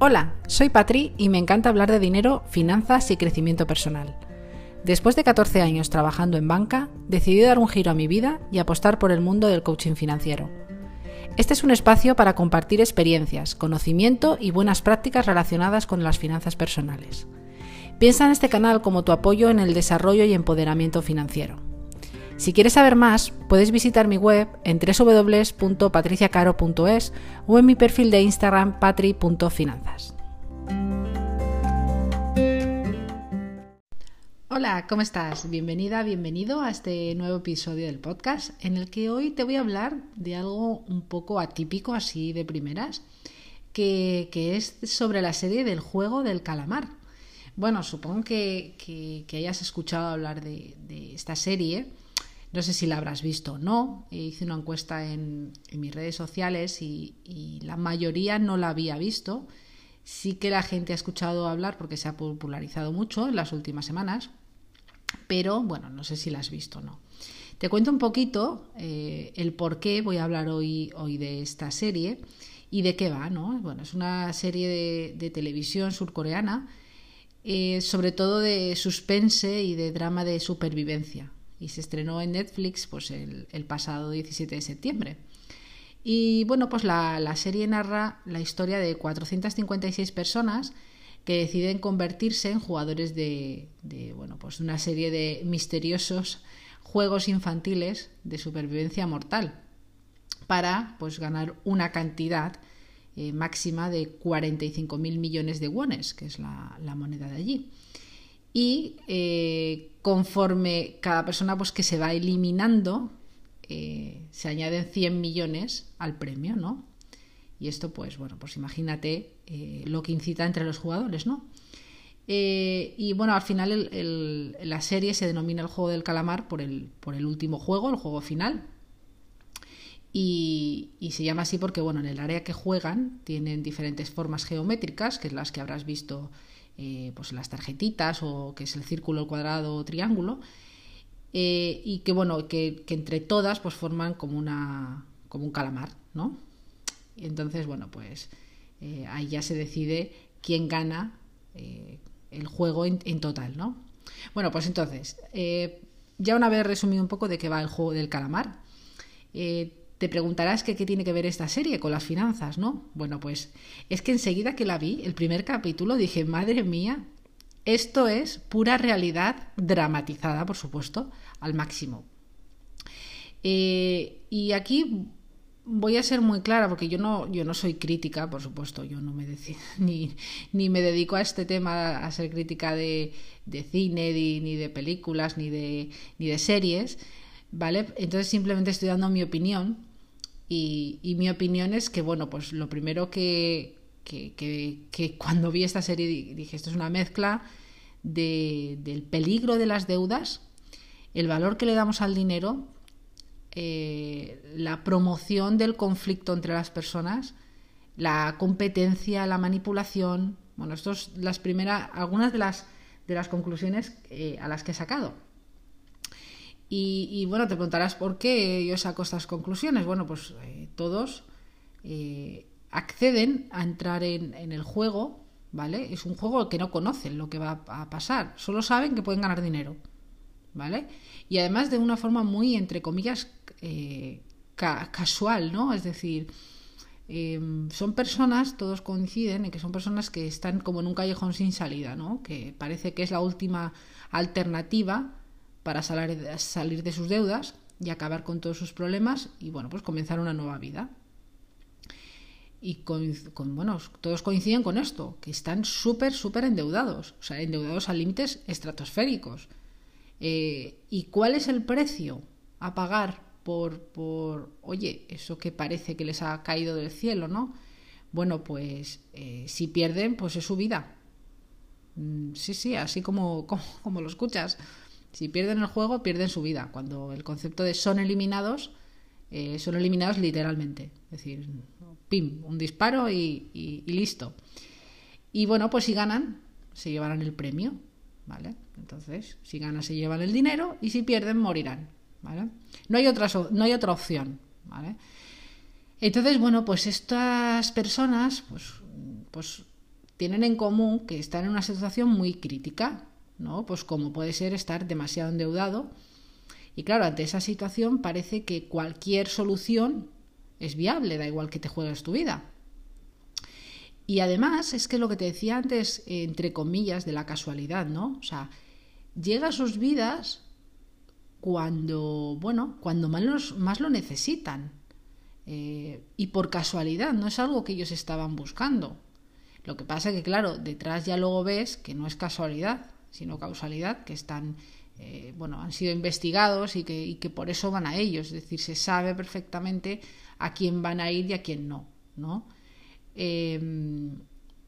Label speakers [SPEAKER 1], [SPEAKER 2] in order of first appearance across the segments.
[SPEAKER 1] Hola, soy Patri y me encanta hablar de dinero, finanzas y crecimiento personal. Después de 14 años trabajando en banca, decidí dar un giro a mi vida y apostar por el mundo del coaching financiero. Este es un espacio para compartir experiencias, conocimiento y buenas prácticas relacionadas con las finanzas personales. Piensa en este canal como tu apoyo en el desarrollo y empoderamiento financiero. Si quieres saber más, puedes visitar mi web en www.patriciacaro.es o en mi perfil de Instagram patri.finanzas. Hola, ¿cómo estás? Bienvenida, bienvenido a este nuevo episodio del podcast en el que hoy te voy a hablar de algo un poco atípico así de primeras, que, es sobre la serie del juego del calamar. Bueno, supongo que, hayas escuchado hablar de esta serie no sé si la habrás visto o no. Hice una encuesta en, mis redes sociales y, la mayoría no la había visto. Sí que la gente ha escuchado hablar porque se ha popularizado mucho en las últimas semanas, pero bueno, no sé si la has visto o no. Te cuento un poquito eh, el por qué voy a hablar hoy, hoy de esta serie y de qué va, ¿no? Bueno, es una serie de, televisión surcoreana, eh, sobre todo de suspense y de drama de supervivencia y se estrenó en Netflix pues, el, pasado 17 de septiembre. Y bueno, pues la, serie narra la historia de 456 personas que deciden convertirse en jugadores de, bueno, pues una serie de misteriosos juegos infantiles de supervivencia mortal para pues ganar una cantidad eh, máxima de 45.000 millones de wones, que es la, la moneda de allí y eh, conforme cada persona pues, que se va eliminando, eh, se añaden 100 millones al premio, ¿no? Y esto, pues bueno, pues imagínate eh, lo que incita entre los jugadores, ¿no? y bueno, al final la serie se denomina el juego del calamar por el, por el último juego, el juego final. Y, y, se llama así porque, bueno, en el área que juegan tienen diferentes formas geométricas, que es las que habrás visto eh, pues las tarjetitas o que es el círculo, el cuadrado o triángulo eh, y que bueno que, entre todas pues forman como una como un calamar no y entonces bueno pues eh, ahí ya se decide quién gana el juego en, total no bueno pues entonces ya una vez resumido un poco de qué va el juego del calamar te preguntarás qué tiene que ver esta serie con las finanzas, ¿no? Bueno, pues es que enseguida que la vi, el primer capítulo, dije, madre mía, esto es pura realidad dramatizada, por supuesto, al máximo. Eh, y aquí voy a ser muy clara, porque yo no, soy crítica, por supuesto, yo no me ni me dedico a este tema, a ser crítica de, cine, ni, de películas, ni de, ni de series, ¿vale? Entonces simplemente estoy dando mi opinión y, mi opinión es que, bueno, pues lo primero que, que, cuando vi esta serie dije, esto es una mezcla de, del peligro de las deudas, el valor que le damos al dinero, eh, la promoción del conflicto entre las personas, la competencia, la manipulación. Bueno, estas las primeras, algunas de las, de las conclusiones eh, a las que he sacado. Y, bueno, te preguntarás por qué yo saco estas conclusiones. Bueno, pues eh, todos eh, acceden a entrar en, el juego, ¿vale? Es un juego que no conocen lo que va a pasar, solo saben que pueden ganar dinero, ¿vale? Y además de una forma muy, entre comillas, eh, casual, ¿no? Es decir, em, son personas, todos coinciden en que son personas que están como en un callejón sin salida, ¿no? Que parece que es la última alternativa para salir de sus deudas y acabar con todos sus problemas y bueno, pues comenzar una nueva vida. Y con, bueno, todos coinciden con esto, que están súper, súper endeudados, o sea, endeudados a límites estratosféricos. Eh, ¿Y cuál es el precio a pagar por, por, oye, eso que parece que les ha caído del cielo, ¿no? Bueno, pues eh, si pierden, pues es su vida. Mm, sí, sí, así como, como lo escuchas. Si pierden el juego, pierden su vida. Cuando el concepto de son eliminados, eh, son eliminados literalmente. Es decir, pim, un disparo y, listo. Y bueno, pues si ganan, se llevarán el premio. ¿Vale? Entonces, si ganan, se llevan el dinero y si pierden, morirán. ¿Vale? No hay otra, no hay otra opción. ¿Vale? Entonces, bueno, pues estas personas, pues, pues tienen en común que están en una situación muy crítica, ¿no? Pues como puede ser estar demasiado endeudado. Y claro, ante esa situación parece que cualquier solución es viable, da igual que te juegues tu vida. Y además es que lo que te decía antes, entre comillas, de la casualidad, ¿no? O sea, llega a sus vidas cuando, bueno, cuando más, más lo necesitan. Eh, y por casualidad, no es algo que ellos estaban buscando. Lo que pasa que, claro, detrás ya luego ves que no es casualidad, sino causalidad, que están, eh, bueno, han sido investigados y que, y que por eso van a ellos. Es decir, se sabe perfectamente a quién van a ir y a quién no, ¿no? Em,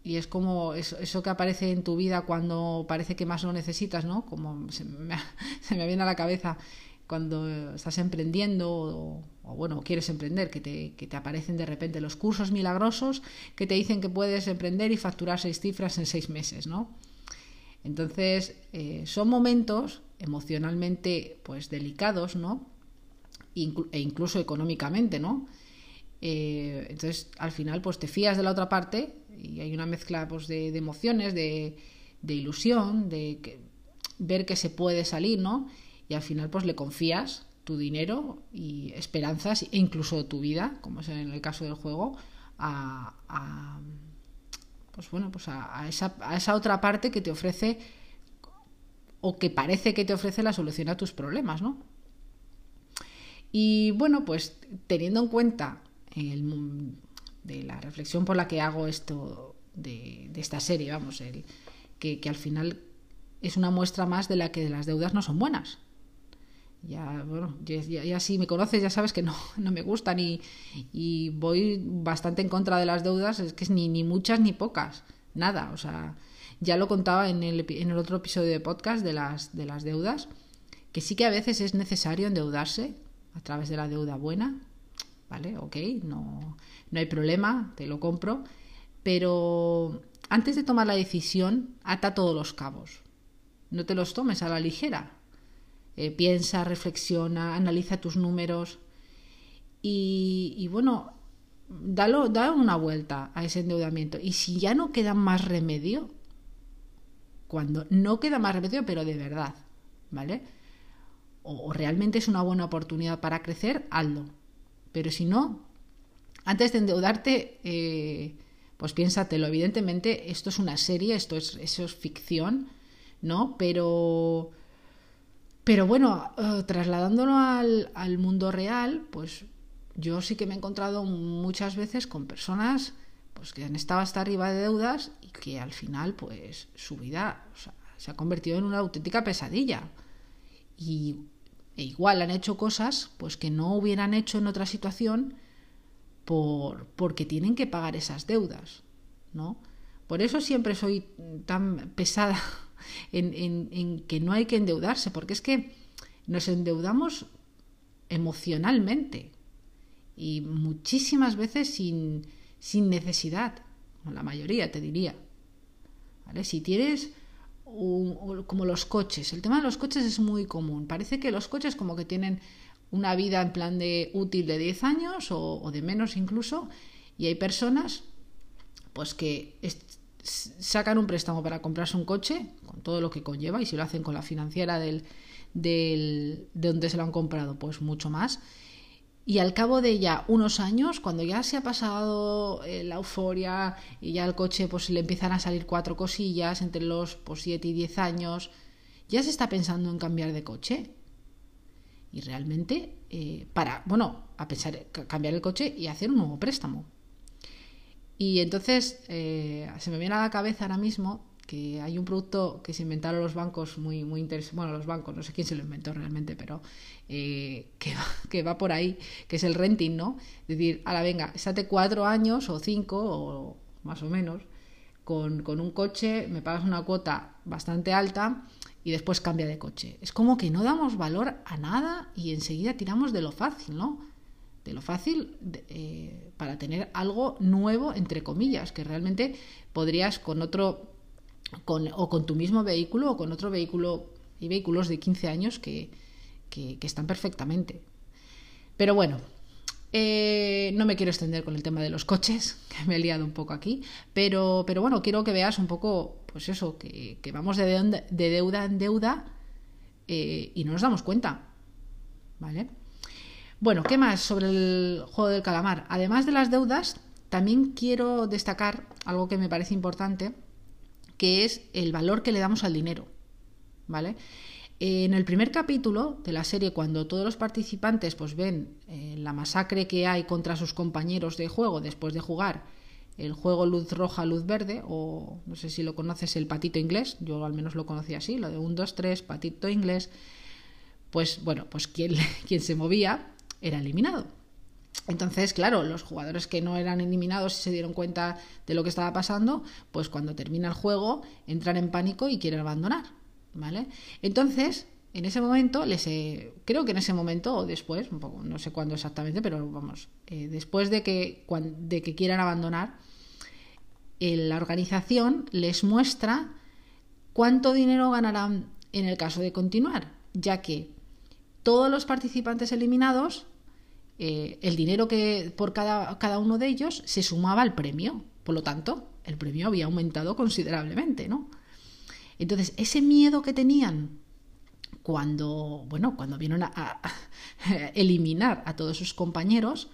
[SPEAKER 1] y es como eso, que aparece en tu vida cuando parece que más lo necesitas, ¿no? Como se me, viene a la cabeza cuando estás emprendiendo o, bueno, quieres emprender, que te, que te, aparecen de repente los cursos milagrosos que te dicen que puedes emprender y facturar seis cifras en seis meses, ¿no? Entonces, eh, son momentos emocionalmente pues delicados, ¿no? e incluso económicamente, ¿no? Eh, entonces, al final, pues te fías de la otra parte y hay una mezcla pues, de, emociones, de, ilusión, de ver que se puede salir, ¿no? y al final pues le confías tu dinero y esperanzas e incluso tu vida, como es en el caso del juego, a, pues bueno, pues a, esa, a esa otra parte que te ofrece o que parece que te ofrece la solución a tus problemas, ¿no? Y bueno, pues teniendo en cuenta el, de la reflexión por la que hago esto de, de esta serie, vamos, el, que, que, al final es una muestra más de la que las deudas no son buenas, ya, bueno, ya, si me conoces ya sabes que no, no me gustan y, y, voy bastante en contra de las deudas, es que es ni, ni muchas ni pocas, nada, o sea, ya lo contaba en el, en el otro episodio de podcast de las, de las deudas, que sí que a veces es necesario endeudarse a través de la deuda buena, ¿vale? Ok, no, no hay problema, te lo compro, pero antes de tomar la decisión, ata todos los cabos, no te los tomes a la ligera eh, piensa, reflexiona, analiza tus números y, bueno, dalo, da una vuelta a ese endeudamiento. Y si ya no queda más remedio, cuando no queda más remedio, pero de verdad, ¿vale? O, realmente es una buena oportunidad para crecer, hazlo. Pero si no, antes de endeudarte, eh, pues piénsatelo. Evidentemente, esto es una serie, esto es, eso es ficción, ¿no? Pero pero bueno, eh, trasladándolo al, mundo real, pues yo sí que me he encontrado muchas veces con personas pues, que han estado hasta arriba de deudas y que al final, pues su vida se ha convertido en una auténtica pesadilla. Y e igual han hecho cosas pues que no hubieran hecho en otra situación por, porque tienen que pagar esas deudas, ¿no? Por eso siempre soy tan pesada en, que no hay que endeudarse, porque es que nos endeudamos emocionalmente y muchísimas veces sin, sin necesidad, la mayoría te diría. Si tienes como los coches, el tema de los coches es muy común. Parece que los coches como que tienen una vida en plan de útil de 10 años o, o de menos incluso, y hay personas pues que sacan un préstamo para comprarse un coche, con todo lo que conlleva, y si lo hacen con la financiera del, del, de donde se lo han comprado, pues mucho más. Y al cabo de ya unos años, cuando ya se ha pasado eh, la euforia y ya el coche pues le empiezan a salir cuatro cosillas entre los pues, 7 y 10 años, ya se está pensando en cambiar de coche. Y realmente, eh, para, bueno, a pensar cambiar el coche y hacer un nuevo préstamo. Y entonces eh, se me viene a la cabeza ahora mismo que hay un producto que se inventaron los bancos muy, muy interesante, bueno, los bancos, no sé quién se lo inventó realmente, pero eh, que, va, que, va, por ahí, que es el renting, ¿no? Es decir, ahora venga, estate cuatro años o cinco o más o menos con, con un coche, me pagas una cuota bastante alta y después cambia de coche. Es como que no damos valor a nada y enseguida tiramos de lo fácil, ¿no? Lo fácil eh, para tener algo nuevo, entre comillas, que realmente podrías con otro, con, o con tu mismo vehículo o con otro vehículo, y vehículos de 15 años que, que, están perfectamente. Pero bueno, Eh, no me quiero extender con el tema de los coches, que me he liado un poco aquí, pero, pero bueno, quiero que veas un poco, pues eso, que, vamos de deuda, en deuda eh, y no nos damos cuenta. ¿Vale? Bueno, ¿qué más sobre el juego del calamar? Además de las deudas, también quiero destacar algo que me parece importante, que es el valor que le damos al dinero. ¿Vale? En el primer capítulo de la serie, cuando todos los participantes pues, ven eh, la masacre que hay contra sus compañeros de juego después de jugar el juego luz roja, luz verde, o no sé si lo conoces, el patito inglés, yo al menos lo conocí así, lo de un, dos, tres, patito inglés, pues bueno, pues quien, quien se movía era eliminado. Entonces, claro, los jugadores que no eran eliminados y se dieron cuenta de lo que estaba pasando, pues cuando termina el juego entran en pánico y quieren abandonar. ¿vale? Entonces, en ese momento, les, creo que en ese momento o después, un poco, no sé cuándo exactamente, pero vamos, eh, después de que, de que quieran abandonar, la organización les muestra cuánto dinero ganarán en el caso de continuar, ya que todos los participantes eliminados, eh, el dinero que por cada, cada uno de ellos se sumaba al premio. Por lo tanto, el premio había aumentado considerablemente, ¿no? Entonces, ese miedo que tenían cuando, bueno, cuando vieron a, eliminar a todos sus compañeros,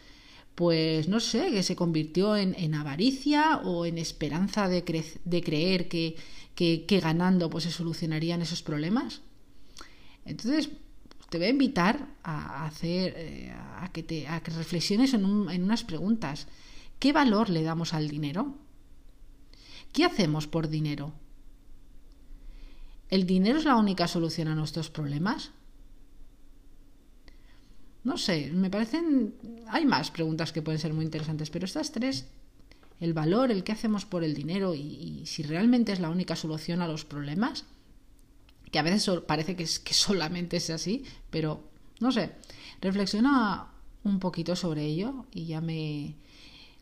[SPEAKER 1] pues no sé, que se convirtió en, avaricia o en esperanza de, creer que, ganando pues se solucionarían esos problemas. Entonces, te voy a invitar a hacer, eh, a que, te, a que reflexiones en, en unas preguntas. ¿Qué valor le damos al dinero? ¿Qué hacemos por dinero? ¿El dinero es la única solución a nuestros problemas? No sé, me parecen... Hay más preguntas que pueden ser muy interesantes, pero estas tres, el valor, el que hacemos por el dinero y, si realmente es la única solución a los problemas, que a veces parece que, es, que solamente es así, pero no sé, reflexiona un poquito sobre ello y ya me...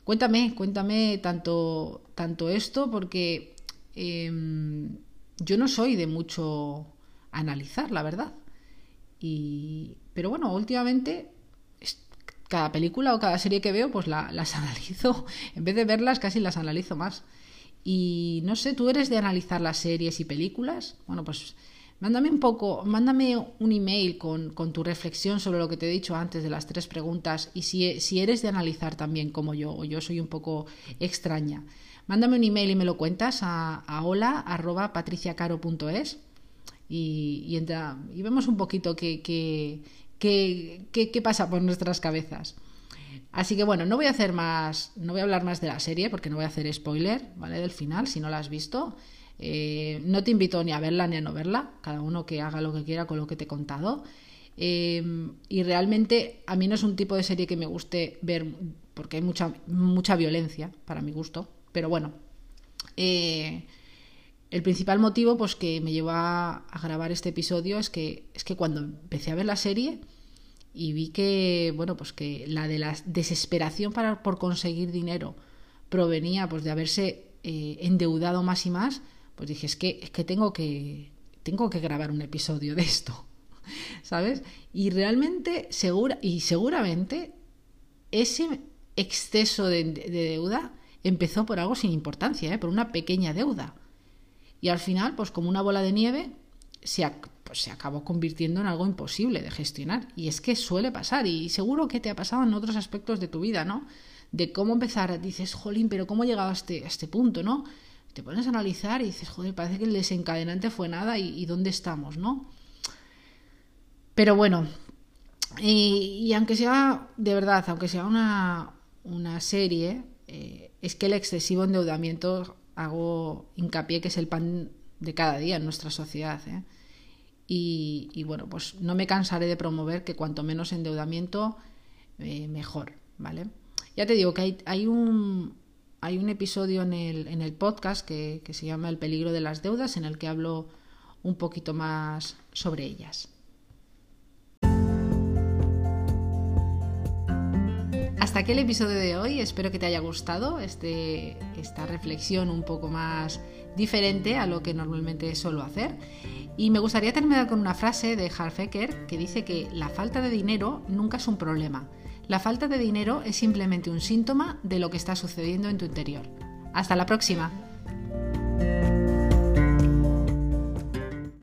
[SPEAKER 1] Cuéntame, cuéntame tanto, tanto esto, porque... Em, yo no soy de mucho analizar, la verdad. Y, pero bueno, últimamente cada película o cada serie que veo, pues las analizo. En vez de verlas, casi las analizo más. Y no sé, ¿tú eres de analizar las series y películas? Bueno, pues mándame un poco, mándame un email con, con tu reflexión sobre lo que te he dicho antes de las tres preguntas y si, si eres de analizar también como yo, o yo soy un poco extraña. Mándame un email y me lo cuentas a, a hola.patriciacaro.es y, y, y vemos un poquito qué, qué, qué, qué, pasa por nuestras cabezas. Así que bueno, no voy a hacer más, no voy a hablar más de la serie porque no voy a hacer spoiler, ¿vale? Del final, si no la has visto. Eh, no te invito ni a verla ni a no verla, cada uno que haga lo que quiera con lo que te he contado. Eh, y realmente a mí no es un tipo de serie que me guste ver porque hay mucha, mucha violencia para mi gusto. Pero bueno, eh, el principal motivo pues, que me llevó a, grabar este episodio es que, es que cuando empecé a ver la serie y vi que, bueno, pues que la de la desesperación para, por conseguir dinero provenía pues, de haberse endeudado más y más, pues dije, es que, es que tengo que tengo que grabar un episodio de esto, ¿sabes? Y realmente, segura, y seguramente, ese exceso de deuda empezó por algo sin importancia, ¿eh? por una pequeña deuda. Y al final, pues como una bola de nieve, se, pues, se acabó convirtiendo en algo imposible de gestionar. Y es que suele pasar, y seguro que te ha pasado en otros aspectos de tu vida, ¿no? De cómo empezar, dices, jolín, pero ¿cómo he llegado a este, este punto, ¿no? Te pones a analizar y dices, joder, parece que el desencadenante fue nada y, dónde estamos, ¿no? Pero bueno, y, aunque sea, de verdad, aunque sea una, una serie, eh, es que el excesivo endeudamiento, hago hincapié que es el pan de cada día en nuestra sociedad. ¿eh? Y, bueno, pues no me cansaré de promover que cuanto menos endeudamiento, eh, mejor, ¿vale? Ya te digo que hay, un, hay un episodio en el, podcast que, que se llama El peligro de las deudas, en el que hablo un poquito más sobre ellas. hasta aquí el episodio de hoy. Espero que te haya gustado este, esta reflexión un poco más diferente a lo que normalmente suelo hacer. Y me gustaría terminar con una frase de Harfecker que dice que la falta de dinero nunca es un problema, La falta de dinero es simplemente un síntoma de lo que está sucediendo en tu interior. Hasta la próxima.